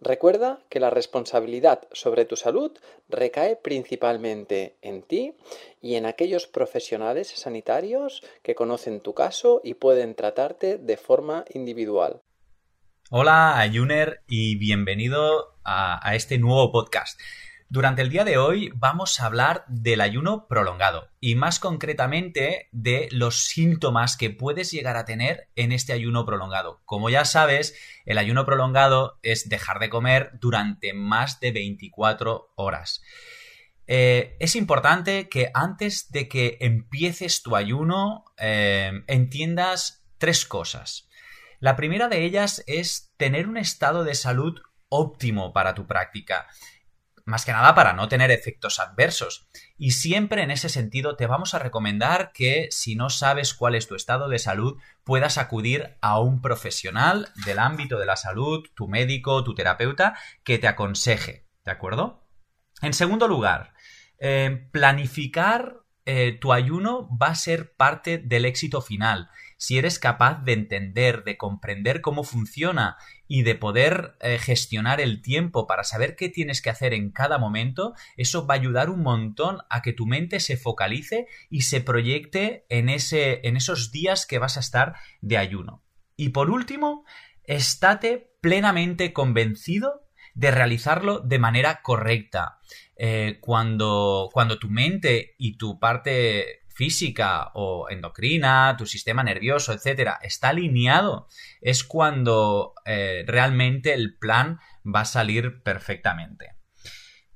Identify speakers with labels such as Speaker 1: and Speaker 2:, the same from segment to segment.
Speaker 1: Recuerda que la responsabilidad sobre tu salud recae principalmente en ti y en aquellos profesionales sanitarios que conocen tu caso y pueden tratarte de forma individual.
Speaker 2: Hola, Ayuner, y bienvenido a, a este nuevo podcast. Durante el día de hoy vamos a hablar del ayuno prolongado y más concretamente de los síntomas que puedes llegar a tener en este ayuno prolongado. Como ya sabes, el ayuno prolongado es dejar de comer durante más de 24 horas. Eh, es importante que antes de que empieces tu ayuno eh, entiendas tres cosas. La primera de ellas es tener un estado de salud óptimo para tu práctica más que nada para no tener efectos adversos. Y siempre en ese sentido te vamos a recomendar que si no sabes cuál es tu estado de salud, puedas acudir a un profesional del ámbito de la salud, tu médico, tu terapeuta, que te aconseje. ¿De acuerdo? En segundo lugar, eh, planificar eh, tu ayuno va a ser parte del éxito final si eres capaz de entender, de comprender cómo funciona y de poder eh, gestionar el tiempo para saber qué tienes que hacer en cada momento, eso va a ayudar un montón a que tu mente se focalice y se proyecte en, ese, en esos días que vas a estar de ayuno. Y por último, estate plenamente convencido de realizarlo de manera correcta. Eh, cuando, cuando tu mente y tu parte física o endocrina, tu sistema nervioso, etcétera, está alineado, es cuando eh, realmente el plan va a salir perfectamente.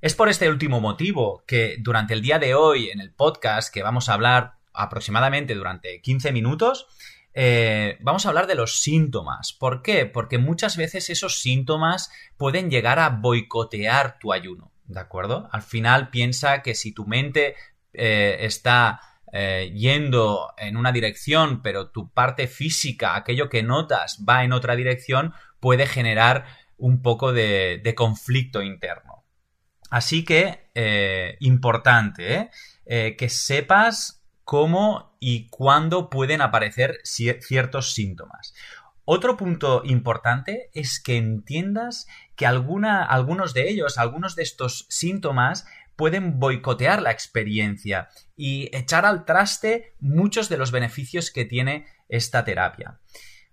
Speaker 2: Es por este último motivo que durante el día de hoy en el podcast, que vamos a hablar aproximadamente durante 15 minutos, eh, vamos a hablar de los síntomas. ¿Por qué? Porque muchas veces esos síntomas pueden llegar a boicotear tu ayuno. ¿De acuerdo? Al final piensa que si tu mente eh, está eh, yendo en una dirección, pero tu parte física, aquello que notas, va en otra dirección, puede generar un poco de, conflicto interno. Así que, eh, importante, ¿eh? que sepas cómo y cuándo pueden aparecer ciertos síntomas. Otro punto importante es que entiendas que algunos de ellos, algunos de estos síntomas pueden boicotear la experiencia y echar al traste muchos de los beneficios que tiene esta terapia.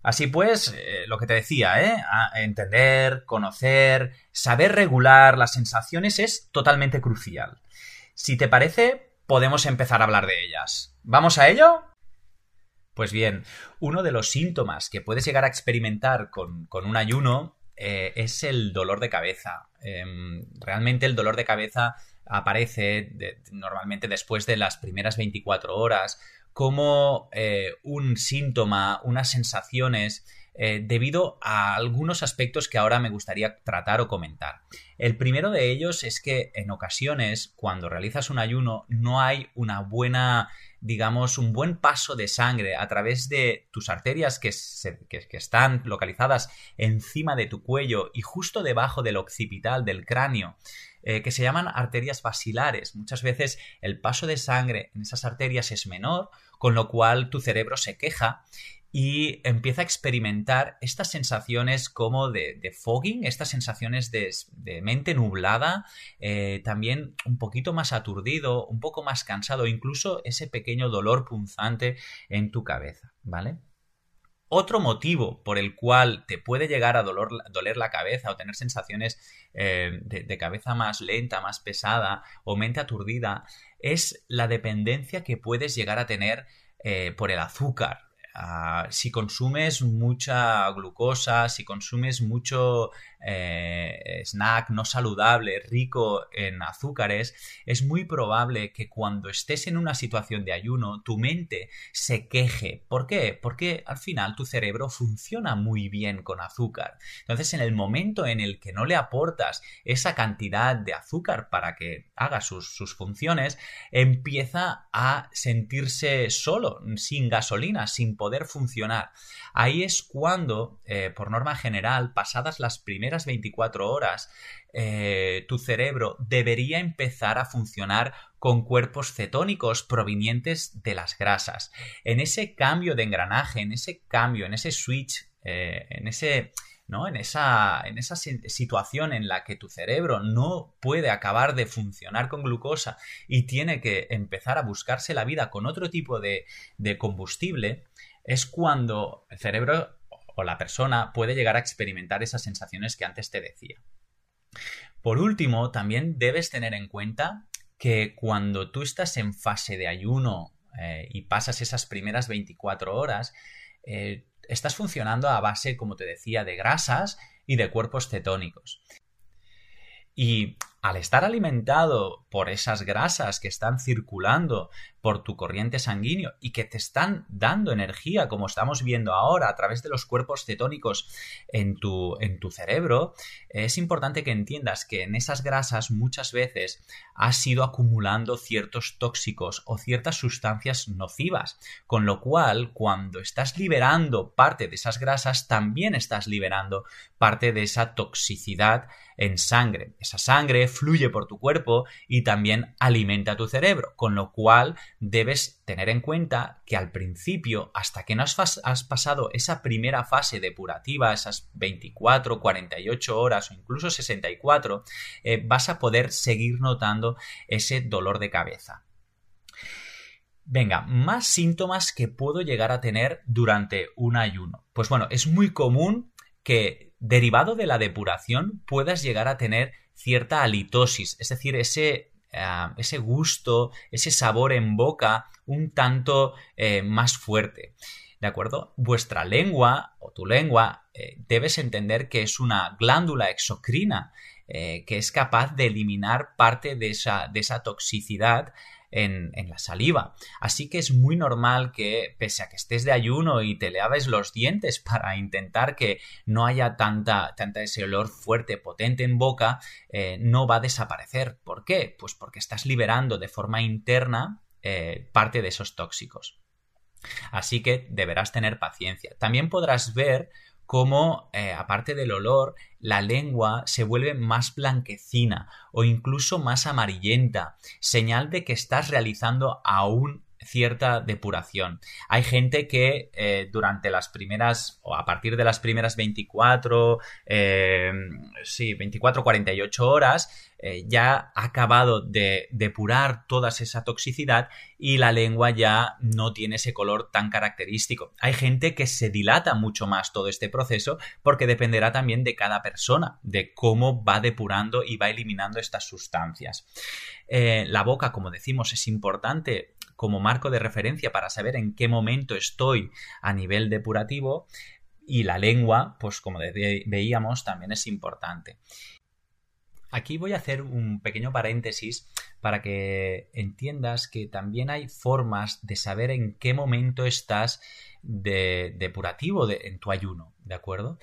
Speaker 2: Así pues, eh, lo que te decía, ¿eh? entender, conocer, saber regular las sensaciones es totalmente crucial. Si te parece, podemos empezar a hablar de ellas. ¿Vamos a ello? Pues bien, uno de los síntomas que puedes llegar a experimentar con, un ayuno eh, es el dolor de cabeza. Em, realmente el dolor de cabeza aparece normalmente después de las primeras 24 horas como eh, un síntoma, unas sensaciones eh, debido a algunos aspectos que ahora me gustaría tratar o comentar. El primero de ellos es que en ocasiones cuando realizas un ayuno no hay una buena digamos, un buen paso de sangre a través de tus arterias que, que, están localizadas encima de tu cuello y justo debajo del occipital del cráneo. Eh, que se llaman arterias basilares. Muchas veces el paso de sangre en esas arterias es menor, con lo cual tu cerebro se queja y empieza a experimentar estas sensaciones como de, fogging, estas sensaciones de, mente nublada, eh, también un poquito más aturdido, un poco más cansado, incluso ese pequeño dolor punzante en tu cabeza, ¿vale? Otro motivo por el cual te puede llegar a doler la cabeza o tener sensaciones eh, de, cabeza más lenta, más pesada o mente aturdida es la dependencia que puedes llegar a tener eh, por el azúcar. Ah, si consumes mucha glucosa, si consumes mucho eh, snack no saludable, rico en azúcares, es muy probable que cuando estés en una situación de ayuno, tu mente se queje. ¿Por qué? Porque al final tu cerebro funciona muy bien con azúcar. Entonces, en el momento en el que no le aportas esa cantidad de azúcar para que haga sus, sus funciones, empieza a sentirse solo, sin gasolina, sin poder funcionar. Ahí es cuando, eh, por norma general, pasadas las primeras 24 horas, eh, tu cerebro debería empezar a funcionar con cuerpos cetónicos provenientes de las grasas. En ese cambio de engranaje, en ese cambio, en ese switch, eh, en ese... ¿no? En, esa, en esa situación en la que tu cerebro no puede acabar de funcionar con glucosa y tiene que empezar a buscarse la vida con otro tipo de combustible, es cuando el cerebro o la persona puede llegar a experimentar esas sensaciones que antes te decía. Por último, también debes tener en cuenta que cuando tú estás en fase de ayuno eh, y pasas esas primeras 24 horas, eh, estás funcionando a base, como te decía, de grasas y de cuerpos cetónicos. Y al estar alimentado por esas grasas que están circulando por tu corriente sanguíneo y que te están dando energía, como estamos viendo ahora a través de los cuerpos cetónicos en tu, en tu cerebro, es importante que entiendas que en esas grasas muchas veces has ido acumulando ciertos tóxicos o ciertas sustancias nocivas, con lo cual cuando estás liberando parte de esas grasas, también estás liberando parte de esa toxicidad en sangre. Esa sangre fluye por tu cuerpo y también alimenta tu cerebro, con lo cual debes tener en cuenta que al principio, hasta que no has, pasado esa primera fase depurativa, esas 24, 48 horas o incluso 64, eh, vas a poder seguir notando ese dolor de cabeza. Venga, más síntomas que puedo llegar a tener durante un ayuno. Pues bueno, es muy común que derivado de la depuración puedas llegar a tener cierta halitosis, es decir, ese, eh, ese gusto, ese sabor en boca un tanto eh, más fuerte. ¿De acuerdo? Vuestra lengua o tu lengua eh, debes entender que es una glándula exocrina que es capaz de eliminar parte de esa, de esa toxicidad en, la saliva. Así que es muy normal que, pese a que estés de ayuno y te laves los dientes para intentar que no haya tanta, tanta ese olor fuerte, potente en boca, eh, no va a desaparecer. ¿Por qué? Pues porque estás liberando de forma interna eh, parte de esos tóxicos. Así que deberás tener paciencia. También podrás ver cómo, eh, aparte del olor, la lengua se vuelve más blanquecina o incluso más amarillenta, señal de que estás realizando aún cierta depuración. Hay gente que eh, durante las primeras, o a partir de las primeras 24, eh, sí, 24, 48 horas, eh, ya ha acabado de depurar toda esa toxicidad y la lengua ya no tiene ese color tan característico. Hay gente que se dilata mucho más todo este proceso porque dependerá también de cada persona, de cómo va depurando y va eliminando estas sustancias. la boca, como decimos, es importante como marco de referencia para saber en qué momento estoy a nivel depurativo y la lengua, pues como veíamos, también es importante. Aquí voy a hacer un pequeño paréntesis para que entiendas que también hay formas de saber en qué momento estás de depurativo en tu ayuno, ¿de acuerdo?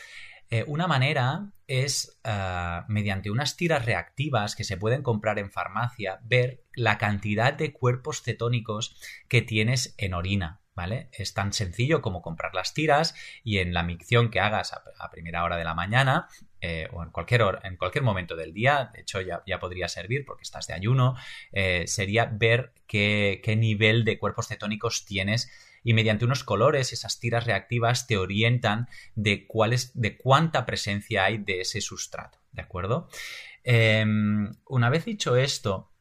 Speaker 2: Eh, una manera es, ah, mediante unas tiras reactivas que se pueden comprar en farmacia, ver la cantidad de cuerpos cetónicos que tienes en orina. ¿Vale? Es tan sencillo como comprar las tiras y en la micción que hagas a, primera hora de la mañana eh, o en cualquier, en cualquier momento del día, de hecho ya, podría servir porque estás de ayuno, eh, sería ver qué, qué nivel de cuerpos cetónicos tienes y mediante unos colores esas tiras reactivas te orientan de cuál es, de cuánta presencia hay de ese sustrato, ¿de acuerdo? Em, una vez dicho esto,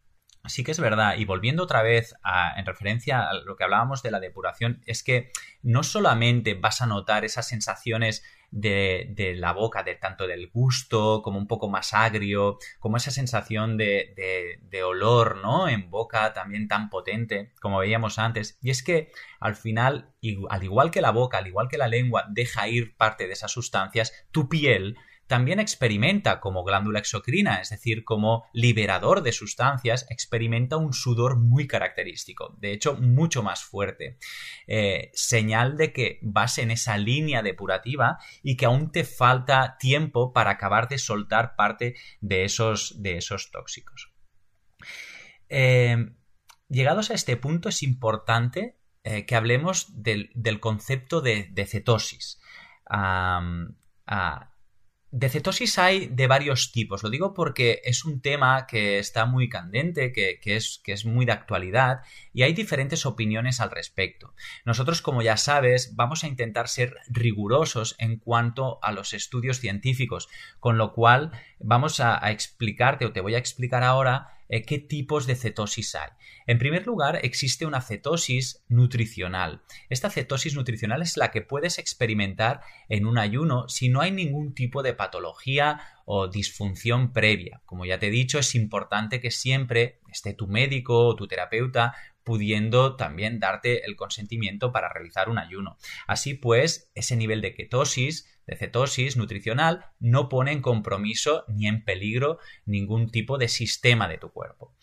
Speaker 2: sí que es verdad, y volviendo otra vez en referencia a lo que hablábamos de la depuración, es que no solamente vas a notar esas sensaciones de, la boca, de tanto del gusto como un poco más agrio, como esa sensación de, de, olor, ¿no? En boca también tan potente, como veíamos antes. Y es que al final, al igual que la boca, al igual que la lengua, deja ir parte de esas sustancias, tu piel también experimenta como glándula exocrina, es decir, como liberador de sustancias, experimenta un sudor muy característico, de hecho mucho más fuerte. Eh, señal de que vas en esa línea depurativa y que aún te falta tiempo para acabar de soltar parte de esos, de esos tóxicos. Eh, llegados a este punto es importante eh, que hablemos del, concepto de, cetosis. De cetosis hay de varios tipos. Lo digo porque es un tema que está muy candente, que, es, que, es, muy de actualidad y hay diferentes opiniones al respecto. Nosotros, como ya sabes, vamos a intentar ser rigurosos en cuanto a los estudios científicos, con lo cual vamos a explicarte o te voy a explicar ahora eh, qué tipos de cetosis hay. En primer lugar, existe una cetosis nutricional. Esta cetosis nutricional es la que puedes experimentar en un ayuno si no hay ningún tipo de patología o disfunción previa. Como ya te he dicho, es importante que siempre esté tu médico o tu terapeuta pudiendo también darte el consentimiento para realizar un ayuno. Así pues, ese nivel de ketosis de cetosis nutricional no pone en compromiso ni en peligro ningún tipo de sistema de tu cuerpo.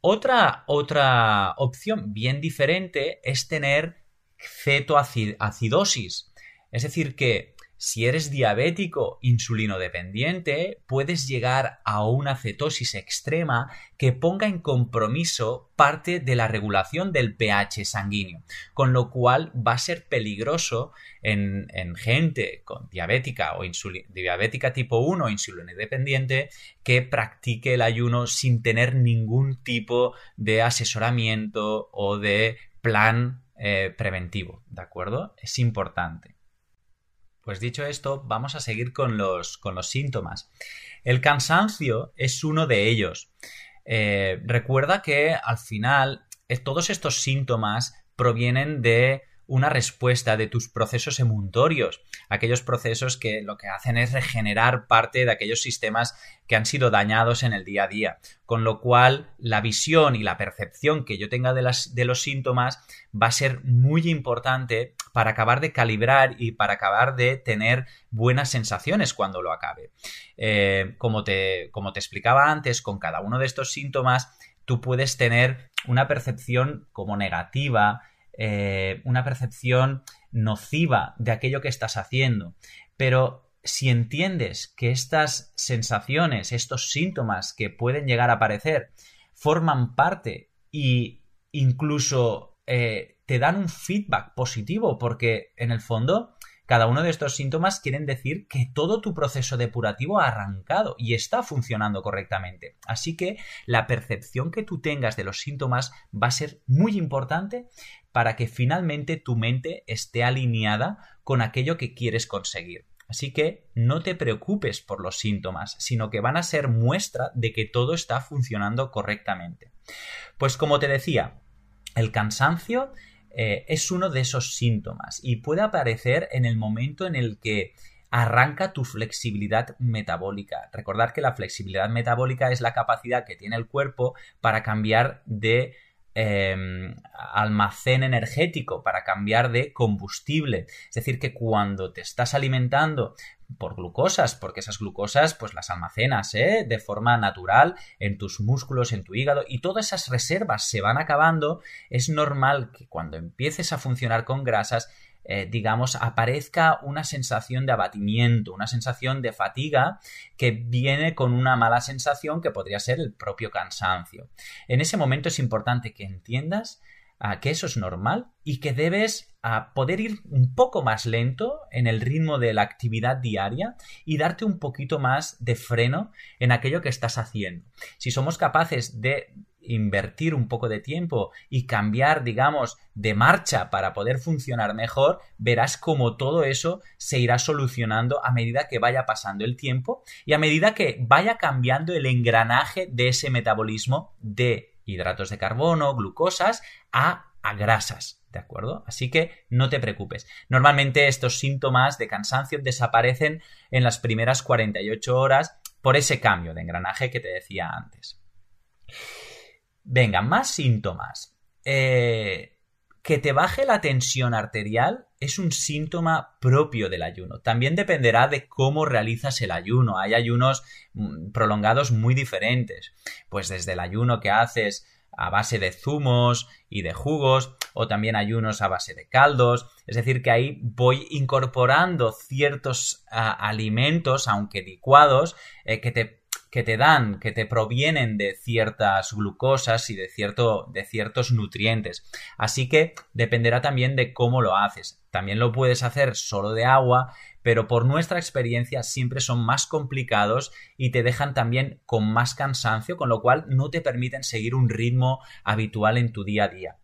Speaker 2: Otra, otra opción bien diferente es tener cetoacidosis. Es decir, que si eres diabético insulino dependiente, puedes llegar a una cetosis extrema que ponga en compromiso parte de la regulación del pH sanguíneo, con lo cual va a ser peligroso en, gente con diabética o diabética tipo 1 o insulino dependiente que practique el ayuno sin tener ningún tipo de asesoramiento o de plan eh, preventivo, ¿de acuerdo? Es importante. Pues dicho esto, vamos a seguir con los, con los síntomas. El cansancio es uno de ellos. Eh, recuerda que al final eh, todos estos síntomas provienen de una respuesta de tus procesos emuntorios, aquellos procesos que lo que hacen es regenerar parte de aquellos sistemas que han sido dañados en el día a día. Con lo cual, la visión y la percepción que yo tenga de, las, de los síntomas va a ser muy importante para acabar de calibrar y para acabar de tener buenas sensaciones cuando lo acabe. Eh, como, te, como te explicaba antes, con cada uno de estos síntomas, tú puedes tener una percepción como negativa, eh, una percepción nociva de aquello que estás haciendo. Pero si entiendes que estas sensaciones, estos síntomas que pueden llegar a aparecer, forman parte e incluso eh, te dan un feedback positivo, porque en el fondo cada uno de estos síntomas quieren decir que todo tu proceso depurativo ha arrancado y está funcionando correctamente. Así que la percepción que tú tengas de los síntomas va a ser muy importante para que finalmente tu mente esté alineada con aquello que quieres conseguir. Así que no te preocupes por los síntomas, sino que van a ser muestra de que todo está funcionando correctamente. Pues como te decía, el cansancio eh, es uno de esos síntomas y puede aparecer en el momento en el que arranca tu flexibilidad metabólica. Recordar que la flexibilidad metabólica es la capacidad que tiene el cuerpo para cambiar de Em, almacén energético para cambiar de combustible. Es decir, que cuando te estás alimentando por glucosas, porque esas glucosas pues las almacenas ¿eh? de forma natural en tus músculos, en tu hígado y todas esas reservas se van acabando, es normal que cuando empieces a funcionar con grasas eh, digamos, aparezca una sensación de abatimiento, una sensación de fatiga que viene con una mala sensación que podría ser el propio cansancio. En ese momento es importante que entiendas ah, que eso es normal y que debes ah, poder ir un poco más lento en el ritmo de la actividad diaria y darte un poquito más de freno en aquello que estás haciendo. Si somos capaces de invertir un poco de tiempo y cambiar, digamos, de marcha para poder funcionar mejor, verás como todo eso se irá solucionando a medida que vaya pasando el tiempo y a medida que vaya cambiando el engranaje de ese metabolismo de hidratos de carbono, glucosas, a, a grasas. ¿De acuerdo? Así que no te preocupes. Normalmente estos síntomas de cansancio desaparecen en las primeras 48 horas por ese cambio de engranaje que te decía antes. Venga, más síntomas. Eh, que te baje la tensión arterial es un síntoma propio del ayuno. También dependerá de cómo realizas el ayuno. Hay ayunos mm, prolongados muy diferentes. Pues desde el ayuno que haces a base de zumos y de jugos, o también ayunos a base de caldos. Es decir, que ahí voy incorporando ciertos alimentos, aunque licuados, eh, que te que te dan, que te provienen de ciertas glucosas y de, cierto, de ciertos nutrientes. Así que dependerá también de cómo lo haces. También lo puedes hacer solo de agua, pero por nuestra experiencia siempre son más complicados y te dejan también con más cansancio, con lo cual no te permiten seguir un ritmo habitual en tu día a día.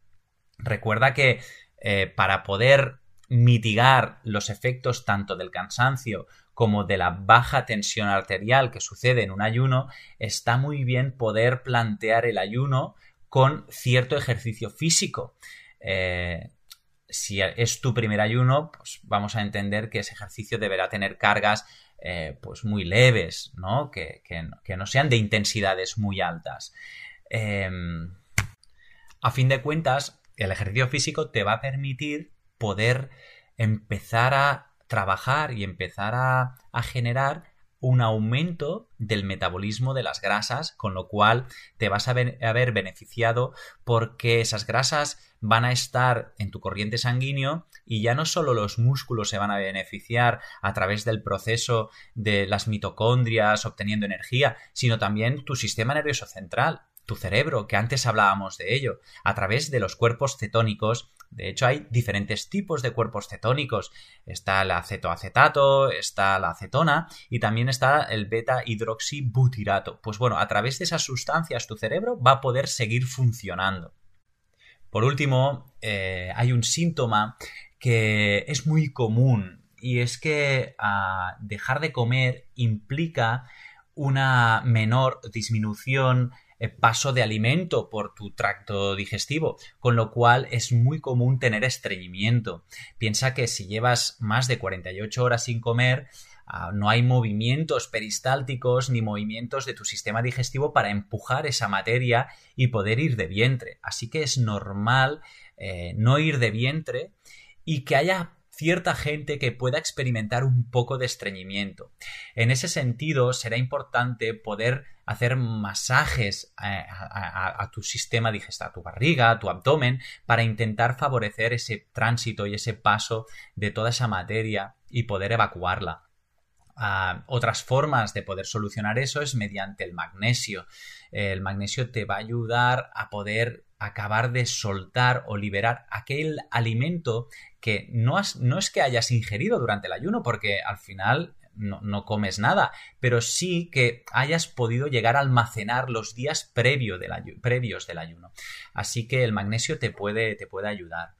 Speaker 2: Recuerda que eh, para poder mitigar los efectos tanto del cansancio como de la baja tensión arterial que sucede en un ayuno, está muy bien poder plantear el ayuno con cierto ejercicio físico. Eh, si es tu primer ayuno, pues vamos a entender que ese ejercicio deberá tener cargas eh, pues muy leves, ¿no? Que, no sean de intensidades muy altas. Em, a fin de cuentas, el ejercicio físico te va a permitir poder empezar a trabajar y empezar a, generar un aumento del metabolismo de las grasas, con lo cual te vas a, a, ver beneficiado porque esas grasas van a estar en tu corriente sanguíneo y ya no solo los músculos se van a beneficiar a través del proceso de las mitocondrias obteniendo energía, sino también tu sistema nervioso central tu cerebro, que antes hablábamos de ello, a través de los cuerpos cetónicos. De hecho, hay diferentes tipos de cuerpos cetónicos. Está el acetoacetato, está la acetona y también está el beta hidroxibutirato. Pues bueno, a través de esas sustancias tu cerebro va a poder seguir funcionando. Por último, eh, hay un síntoma que es muy común y es que ah, dejar de comer implica una menor disminución paso de alimento por tu tracto digestivo, con lo cual es muy común tener estreñimiento. Piensa que si llevas más de 48 horas sin comer, ah, no hay movimientos peristálticos ni movimientos de tu sistema digestivo para empujar esa materia y poder ir de vientre. Así que es normal eh, no ir de vientre y que haya cierta gente que pueda experimentar un poco de estreñimiento. En ese sentido, será importante poder hacer masajes a, tu sistema digestivo, a tu barriga, a tu abdomen, para intentar favorecer ese tránsito y ese paso de toda esa materia y poder evacuarla. Ah, otras formas de poder solucionar eso es mediante el magnesio. El magnesio te va a ayudar a poder acabar de soltar o liberar aquel alimento que no, no es que hayas ingerido durante el ayuno, porque al final no, comes nada, pero sí que hayas podido llegar a almacenar los días del previos del ayuno. Así que el magnesio te puede, te puede ayudar.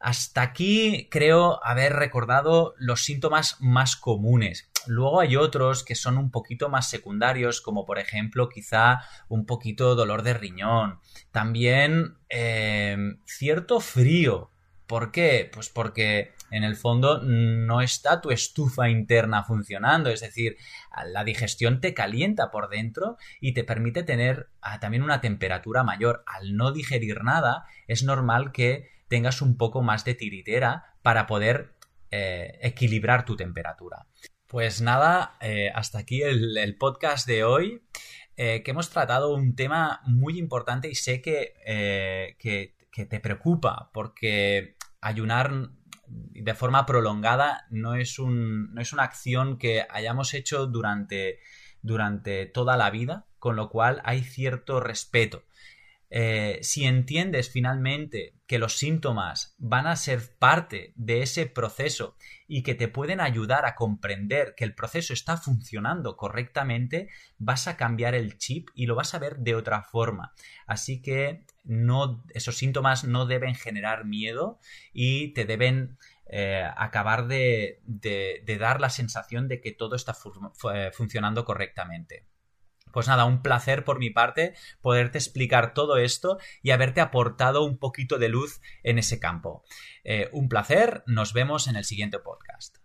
Speaker 2: Hasta aquí creo haber recordado los síntomas más comunes. Luego hay otros que son un poquito más secundarios, como por ejemplo quizá un poquito dolor de riñón. También eh, cierto frío, ¿Por qué? Pues porque en el fondo no está tu estufa interna funcionando, es decir, la digestión te calienta por dentro y te permite tener ah, también una temperatura mayor. Al no digerir nada, es normal que tengas un poco más de tiritera para poder eh, equilibrar tu temperatura. Pues nada, eh, hasta aquí el, podcast de hoy. Eh, que hemos tratado un tema muy importante y sé que, que que te preocupa, porque ayunar de forma prolongada no es, un, no es una acción que hayamos hecho durante, durante toda la vida, con lo cual hay cierto respeto. Eh, si entiendes finalmente que los síntomas van a ser parte de ese proceso y que te pueden ayudar a comprender que el proceso está funcionando correctamente, vas a cambiar el chip y lo vas a ver de otra forma. Así que no, esos síntomas no deben generar miedo y te deben eh, acabar de, de, dar la sensación de que todo está funcionando correctamente. Pues nada, un placer por mi parte poderte explicar todo esto y haberte aportado un poquito de luz en ese campo. Eh, un placer, nos vemos en el siguiente podcast.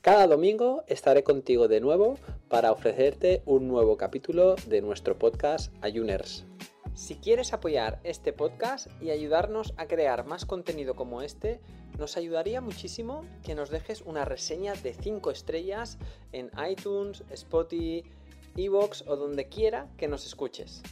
Speaker 3: Cada domingo estaré contigo de nuevo para ofrecerte un nuevo capítulo de nuestro podcast Ayuners. Si quieres apoyar este podcast y ayudarnos a crear más contenido como este, nos ayudaría muchísimo que nos dejes una reseña de 5 estrellas en iTunes, Spotify, Evox o donde quiera que nos escuches.